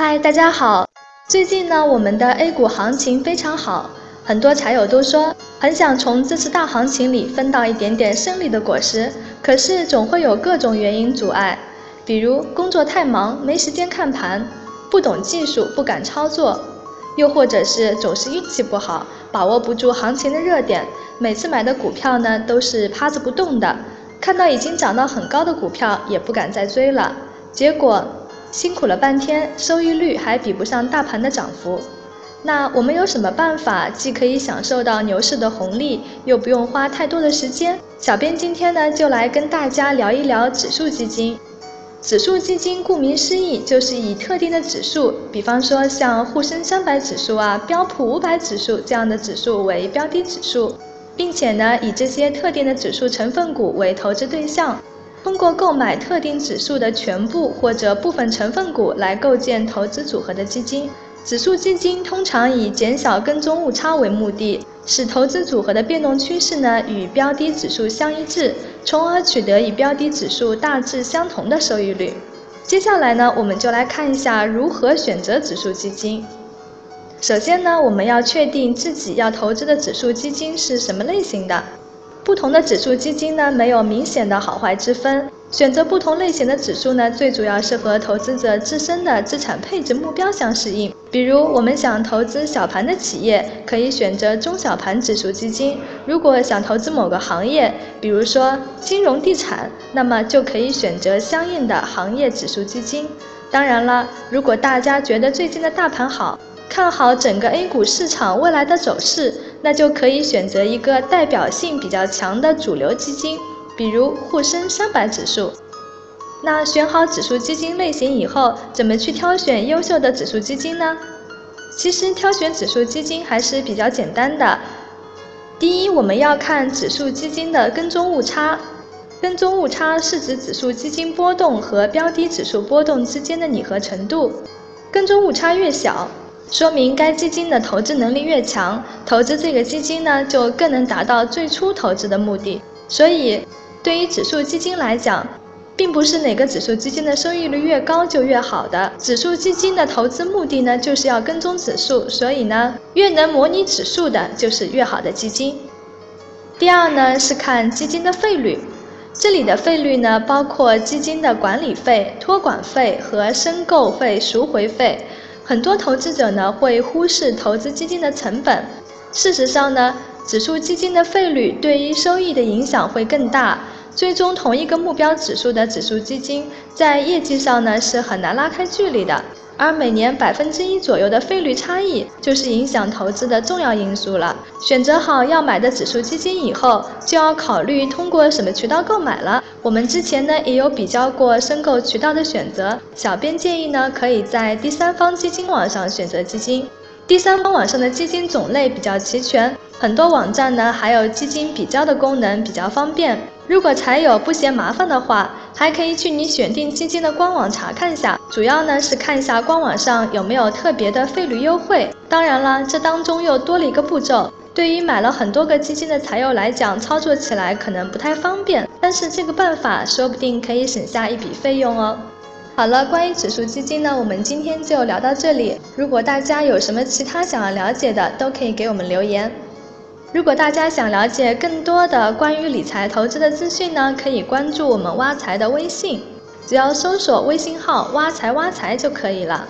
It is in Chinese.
嗨，大家好。最近呢，我们的 A 股行情非常好，很多财友都说很想从这次大行情里分到一点点胜利的果实，可是总会有各种原因阻碍，比如工作太忙没时间看盘，不懂技术不敢操作，又或者是总是运气不好，把握不住行情的热点，每次买的股票呢都是趴着不动的，看到已经涨到很高的股票也不敢再追了，结果。辛苦了半天，收益率还比不上大盘的涨幅。那我们有什么办法，既可以享受到牛市的红利，又不用花太多的时间？小编今天呢，就来跟大家聊一聊指数基金。指数基金顾名思义，就是以特定的指数，比方说像沪深三百指数啊、标普五百指数这样的指数为标的指数，并且呢，以这些特定的指数成分股为投资对象。通过购买特定指数的全部或者部分成分股来构建投资组合的基金，指数基金通常以减小跟踪误差为目的，使投资组合的变动趋势呢与标的指数相一致，从而取得与标的指数大致相同的收益率。接下来呢，我们就来看一下如何选择指数基金。首先呢，我们要确定自己要投资的指数基金是什么类型的。不同的指数基金呢，没有明显的好坏之分。选择不同类型的指数呢，最主要是和投资者自身的资产配置目标相适应。比如，我们想投资小盘的企业，可以选择中小盘指数基金；如果想投资某个行业，比如说金融地产，那么就可以选择相应的行业指数基金。当然了，如果大家觉得最近的大盘好，看好整个 A 股市场未来的走势，那就可以选择一个代表性比较强的主流基金，比如沪深三百指数。那选好指数基金类型以后，怎么去挑选优秀的指数基金呢？其实挑选指数基金还是比较简单的。第一，我们要看指数基金的跟踪误差。跟踪误差是指指数基金波动和标的指数波动之间的拟合程度，跟踪误差越小。说明该基金的投资能力越强，投资这个基金呢就更能达到最初投资的目的。所以，对于指数基金来讲，并不是哪个指数基金的收益率越高就越好的。指数基金的投资目的呢就是要跟踪指数，所以呢越能模拟指数的就是越好的基金。第二呢是看基金的费率，这里的费率呢包括基金的管理费、托管费和申购费、赎回费。很多投资者呢会忽视投资基金的成本。事实上呢，指数基金的费率对于收益的影响会更大。最终同一个目标指数的指数基金，在业绩上呢是很难拉开距离的。而每年百分之一左右的费率差异，就是影响投资的重要因素了。选择好要买的指数基金以后，就要考虑通过什么渠道购买了。我们之前呢也有比较过申购渠道的选择，小编建议呢可以在第三方基金网上选择基金。第三方网上的基金种类比较齐全，很多网站呢还有基金比较的功能，比较方便。如果财友不嫌麻烦的话，还可以去你选定基金的官网查看下，主要呢是看一下官网上有没有特别的费率优惠。当然了，这当中又多了一个步骤，对于买了很多个基金的财友来讲，操作起来可能不太方便。但是这个办法说不定可以省下一笔费用哦。好了，关于指数基金呢，我们今天就聊到这里。如果大家有什么其他想要了解的，都可以给我们留言。如果大家想了解更多的关于理财投资的资讯呢，可以关注我们挖财的微信，只要搜索微信号“挖财挖财”就可以了。